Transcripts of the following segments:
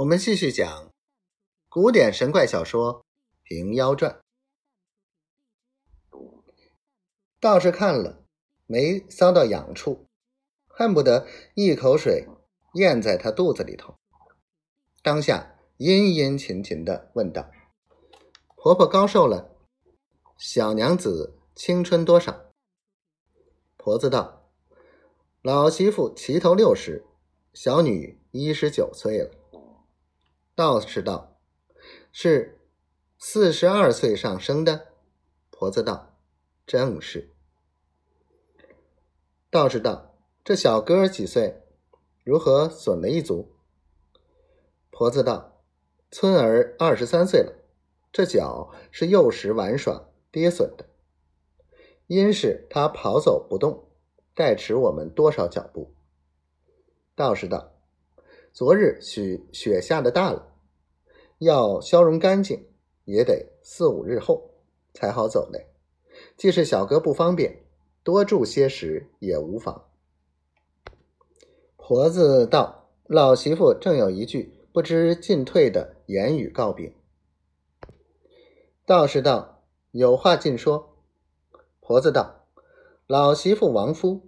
我们继续讲古典神怪小说《平妖传》。道士看了，没搔到痒处，恨不得一口水咽在他肚子里头。当下殷殷勤勤的问道：“婆婆高寿了？小娘子青春多少？”婆子道：“老媳妇齐头六十，小女一十九岁了。”道士道：“是四十二岁上生的。”婆子道：“正是。”道士道：“这小哥几岁？如何损了一足？”婆子道：“村儿二十三岁了，这脚是幼时玩耍跌损的，因是他跑走不动，代迟我们多少脚步。”道士道：“昨日许雪下的大了。”要消融干净，也得四五日后才好走嘞。既是小哥不方便，多住些时也无妨。婆子道：“老媳妇正有一句不知进退的言语告禀。”道士道：“有话尽说。”婆子道：“老媳妇亡夫，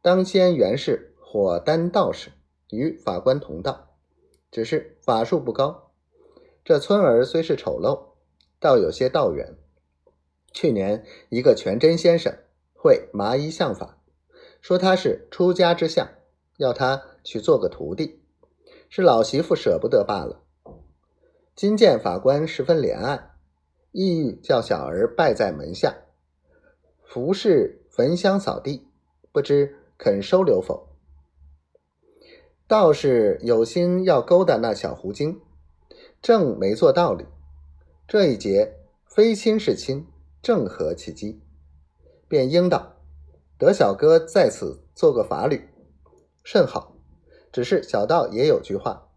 当先原是火丹道士，与法官同道，只是法术不高。”这村儿虽是丑陋，倒有些道缘。去年一个全真先生会麻衣相法，说他是出家之相，要他去做个徒弟，是老媳妇舍不得罢了。今见法官十分怜爱，意欲叫小儿拜在门下，服侍焚香扫地，不知肯收留否？道士有心要勾搭那小狐精。正没做道理，这一节非亲是亲，正合其机，便应道：“得小哥在此做个法侣，甚好。只是小道也有句话：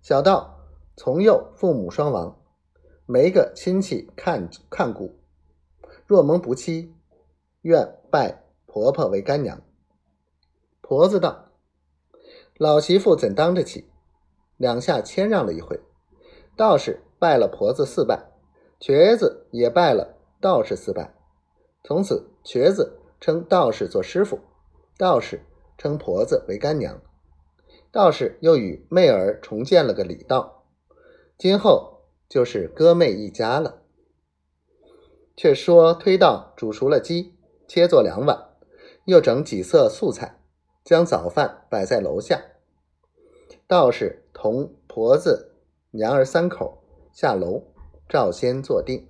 小道从幼父母双亡，没个亲戚看看顾，若蒙不妻，愿拜婆婆为干娘。”婆子道：“老媳妇怎当得起？”两下谦让了一回。道士拜了婆子四拜，瘸子也拜了道士四拜。从此，瘸子称道士做师傅，道士称婆子为干娘。道士又与妹儿重建了个礼道，今后就是哥妹一家了。却说推道煮熟了鸡，切作两碗，又整几色素菜，将早饭摆在楼下。道士同婆子。娘儿三口下楼，照先坐定。